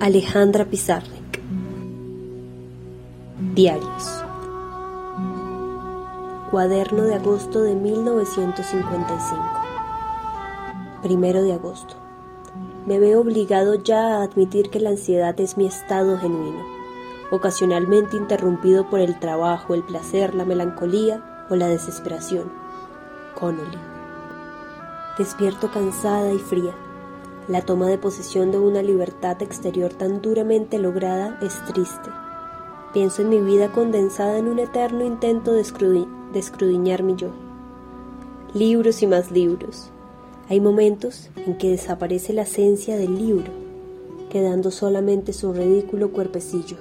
Alejandra Pizarnik. Diarios. Cuaderno de agosto de 1955 Primero de agosto. Me veo obligado ya a admitir que la ansiedad es mi estado genuino, ocasionalmente interrumpido por el trabajo, el placer, la melancolía o la desesperación. Connolly Despierto cansada y fría la toma de posesión de una libertad exterior tan duramente lograda es triste. Pienso en mi vida condensada en un eterno intento de, escrudiñar mi yo. Libros y más libros. Hay momentos en que desaparece la esencia del libro, quedando solamente su ridículo cuerpecillo.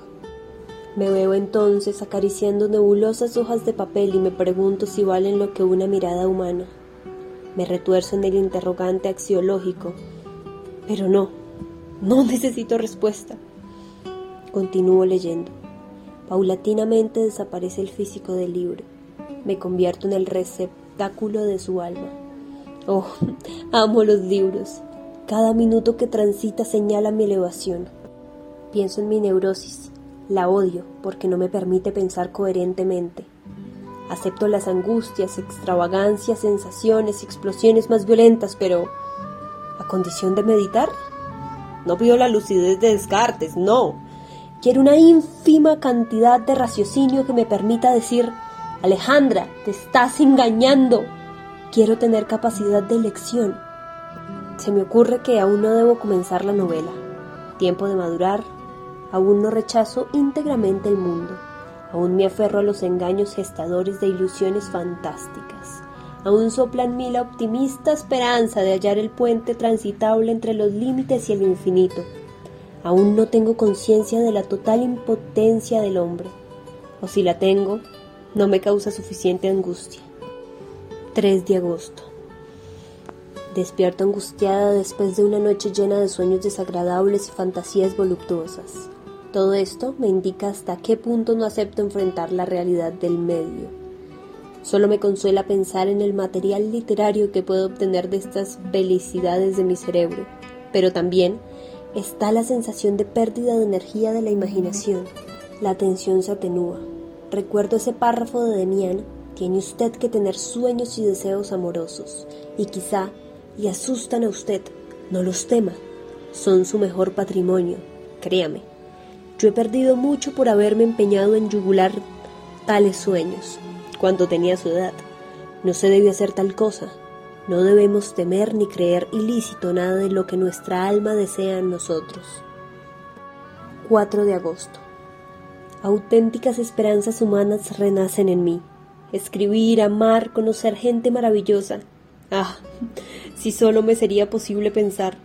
Me veo entonces acariciando nebulosas hojas de papel y me pregunto si valen lo que una mirada humana. Me retuerzo en el interrogante axiológico pero no, no necesito respuesta. Continúo leyendo. Paulatinamente desaparece el físico del libro. Me convierto en el receptáculo de su alma. Oh, amo los libros. Cada minuto que transita señala mi elevación. Pienso en mi neurosis. La odio porque no me permite pensar coherentemente. Acepto las angustias, extravagancias, sensaciones explosiones más violentas, pero condición de meditar? No pido la lucidez de Descartes, no. Quiero una ínfima cantidad de raciocinio que me permita decir, Alejandra, te estás engañando. Quiero tener capacidad de elección. Se me ocurre que aún no debo comenzar la novela. Tiempo de madurar. Aún no rechazo íntegramente el mundo. Aún me aferro a los engaños gestadores de ilusiones fantásticas. Aún soplan mí la optimista esperanza de hallar el puente transitable entre los límites y el infinito. Aún no tengo conciencia de la total impotencia del hombre. O si la tengo, no me causa suficiente angustia. 3 de agosto. Despierto angustiada después de una noche llena de sueños desagradables y fantasías voluptuosas. Todo esto me indica hasta qué punto no acepto enfrentar la realidad del medio. Solo me consuela pensar en el material literario que puedo obtener de estas felicidades de mi cerebro, pero también está la sensación de pérdida de energía de la imaginación. La atención se atenúa. Recuerdo ese párrafo de Demian, tiene usted que tener sueños y deseos amorosos, y quizá le asustan a usted, no los tema, son su mejor patrimonio, créame. Yo he perdido mucho por haberme empeñado en yugular tales sueños, cuando tenía su edad. No se debe hacer tal cosa. No debemos temer ni creer ilícito nada de lo que nuestra alma desea en nosotros. 4 de agosto. Auténticas esperanzas humanas renacen en mí. Escribir, amar, conocer gente maravillosa. Ah, si solo me sería posible pensar.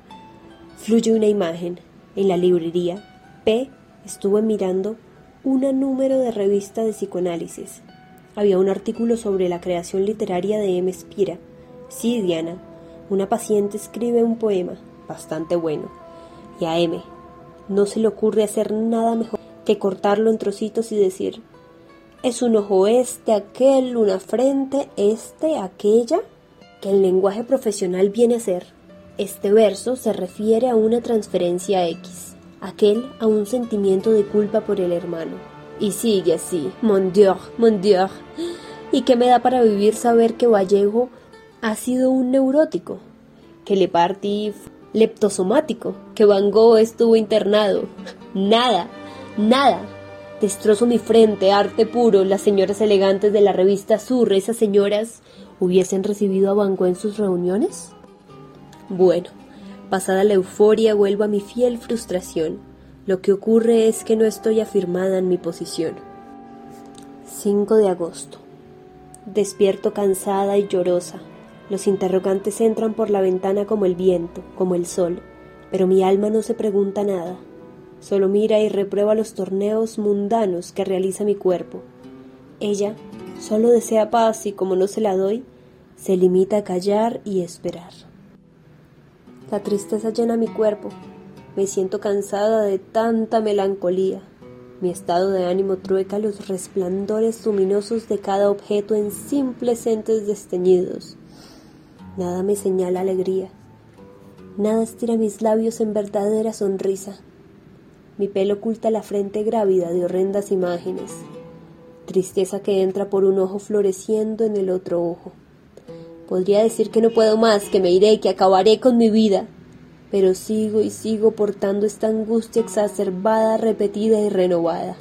Fluye una imagen. En la librería, P estuvo mirando una número de revista de psicoanálisis había un artículo sobre la creación literaria de M. Spira. Sí, Diana, una paciente escribe un poema, bastante bueno, y a M no se le ocurre hacer nada mejor que cortarlo en trocitos y decir, es un ojo este, aquel, una frente, este, aquella, que el lenguaje profesional viene a ser. Este verso se refiere a una transferencia X, aquel a un sentimiento de culpa por el hermano y sigue así, mon Dieu, mon Dieu. ¿Y qué me da para vivir saber que Vallejo ha sido un neurótico? Que le partí leptosomático, que Van Gogh estuvo internado. Nada, nada. Destrozo mi frente, arte puro. Las señoras elegantes de la revista Sur, esas señoras, ¿hubiesen recibido a Van Gogh en sus reuniones? Bueno, pasada la euforia, vuelvo a mi fiel frustración lo que ocurre es que no estoy afirmada en mi posición. 5 de agosto. Despierto cansada y llorosa. Los interrogantes entran por la ventana como el viento, como el sol, pero mi alma no se pregunta nada. Solo mira y reprueba los torneos mundanos que realiza mi cuerpo. Ella solo desea paz y como no se la doy, se limita a callar y esperar. La tristeza llena mi cuerpo, me siento cansada de tanta melancolía. Mi estado de ánimo trueca los resplandores luminosos de cada objeto en simples entes desteñidos. Nada me señala alegría, Nada estira mis labios en verdadera sonrisa. Mi pelo oculta la frente grávida de horrendas imágenes. Tristeza que entra por un ojo floreciendo en el otro ojo. Podría decir que no puedo más, que me iré, que acabaré con mi vida. Pero sigo y sigo portando esta angustia exacerbada, repetida y renovada.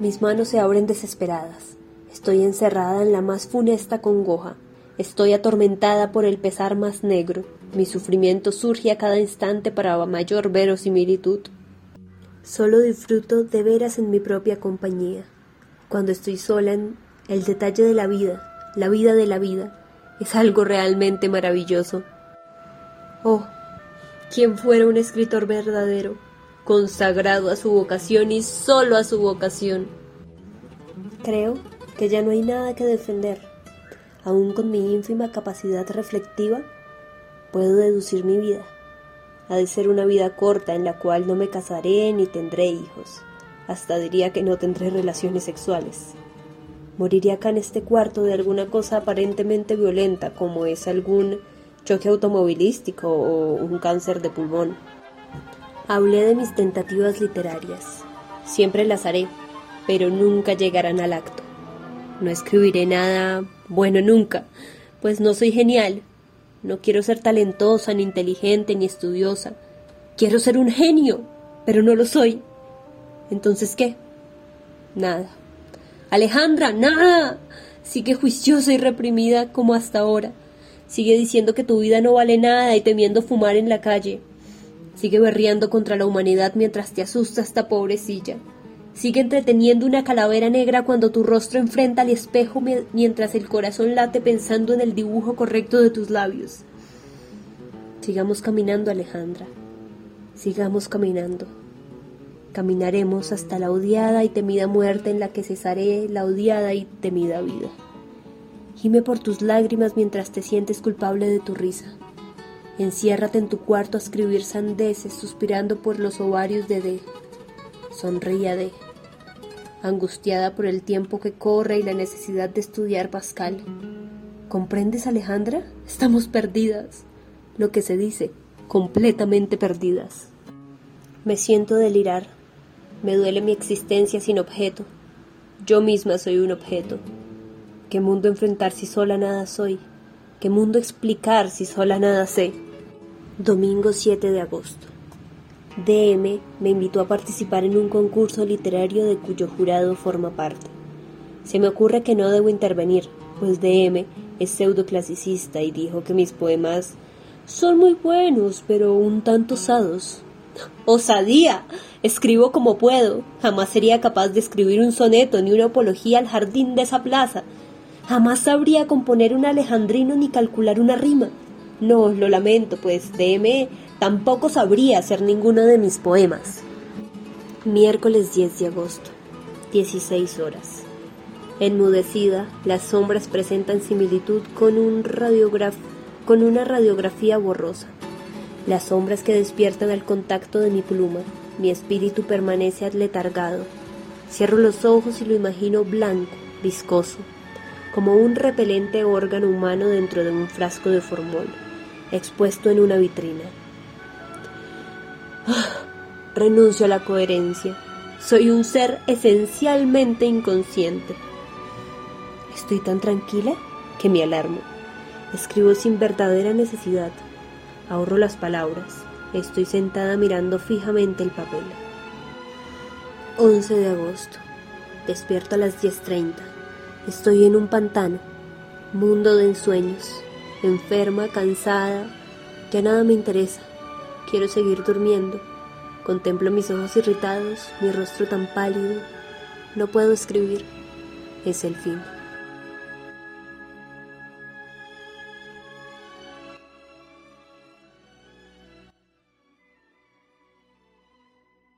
Mis manos se abren desesperadas. Estoy encerrada en la más funesta congoja. Estoy atormentada por el pesar más negro. Mi sufrimiento surge a cada instante para mayor verosimilitud. Solo disfruto de veras en mi propia compañía. Cuando estoy sola en el detalle de la vida, la vida de la vida, es algo realmente maravilloso. Oh, quien fuera un escritor verdadero, consagrado a su vocación y solo a su vocación. Creo que ya no hay nada que defender. Aún con mi ínfima capacidad reflectiva, puedo deducir mi vida. Ha de ser una vida corta en la cual no me casaré ni tendré hijos. Hasta diría que no tendré relaciones sexuales. Moriré acá en este cuarto de alguna cosa aparentemente violenta como es algún choque automovilístico o un cáncer de pulmón. Hablé de mis tentativas literarias. Siempre las haré, pero nunca llegarán al acto. No escribiré nada bueno nunca, pues no soy genial, no quiero ser talentosa, ni inteligente, ni estudiosa. Quiero ser un genio, pero no lo soy. Entonces, ¿qué? Nada. Alejandra, nada. Sigue juiciosa y reprimida como hasta ahora. Sigue diciendo que tu vida no vale nada y temiendo fumar en la calle. Sigue berreando contra la humanidad mientras te asusta esta pobrecilla. Sigue entreteniendo una calavera negra cuando tu rostro enfrenta al espejo mientras el corazón late pensando en el dibujo correcto de tus labios. Sigamos caminando, Alejandra. Sigamos caminando. Caminaremos hasta la odiada y temida muerte en la que cesaré la odiada y temida vida. Gime por tus lágrimas mientras te sientes culpable de tu risa. Enciérrate en tu cuarto a escribir sandeces suspirando por los ovarios de D sonreía de, angustiada por el tiempo que corre y la necesidad de estudiar Pascal. ¿Comprendes, Alejandra? Estamos perdidas. Lo que se dice, completamente perdidas. Me siento delirar. Me duele mi existencia sin objeto. Yo misma soy un objeto. ¿Qué mundo enfrentar si sola nada soy? ¿Qué mundo explicar si sola nada sé? Domingo 7 de agosto. DM me invitó a participar en un concurso literario de cuyo jurado forma parte. Se me ocurre que no debo intervenir, pues DM es pseudoclasicista y dijo que mis poemas son muy buenos, pero un tanto osados. ¡Osadía! Escribo como puedo. Jamás sería capaz de escribir un soneto ni una apología al jardín de esa plaza. Jamás sabría componer un alejandrino ni calcular una rima. No, lo lamento, pues DM Tampoco sabría hacer ninguno de mis poemas. Miércoles 10 de agosto, 16 horas. Enmudecida, las sombras presentan similitud con, un con una radiografía borrosa. Las sombras que despiertan al contacto de mi pluma, mi espíritu permanece atletargado. Cierro los ojos y lo imagino blanco, viscoso, como un repelente órgano humano dentro de un frasco de formol, expuesto en una vitrina. Renuncio a la coherencia. Soy un ser esencialmente inconsciente. Estoy tan tranquila que me alarmo. Escribo sin verdadera necesidad. Ahorro las palabras. Estoy sentada mirando fijamente el papel. 11 de agosto. Despierto a las 10.30. Estoy en un pantano. Mundo de ensueños. Enferma, cansada. Ya nada me interesa. Quiero seguir durmiendo. Contemplo mis ojos irritados, mi rostro tan pálido. No puedo escribir. Es el fin.